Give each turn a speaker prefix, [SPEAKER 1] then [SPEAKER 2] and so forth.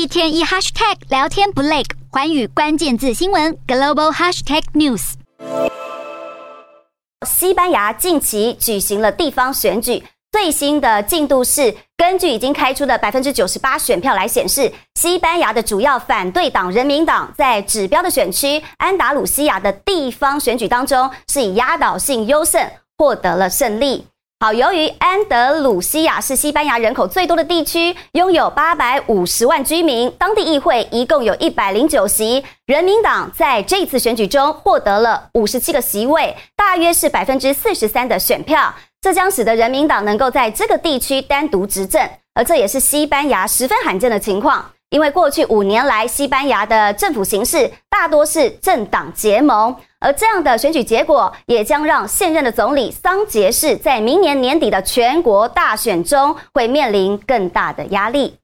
[SPEAKER 1] 一天一 hashtag 聊天不累，寰宇关键字新闻 global hashtag news。
[SPEAKER 2] 西班牙近期举行了地方选举，最新的进度是，根据已经开出的百分之九十八选票来显示，西班牙的主要反对党人民党在指标的选区安达鲁西亚的地方选举当中，是以压倒性优胜获得了胜利。好，由于安德鲁西亚是西班牙人口最多的地区，拥有八百五十万居民，当地议会一共有一百零九席，人民党在这次选举中获得了五十七个席位，大约是百分之四十三的选票，这将使得人民党能够在这个地区单独执政，而这也是西班牙十分罕见的情况。因为过去五年来，西班牙的政府形式大多是政党结盟，而这样的选举结果也将让现任的总理桑杰士在明年年底的全国大选中会面临更大的压力。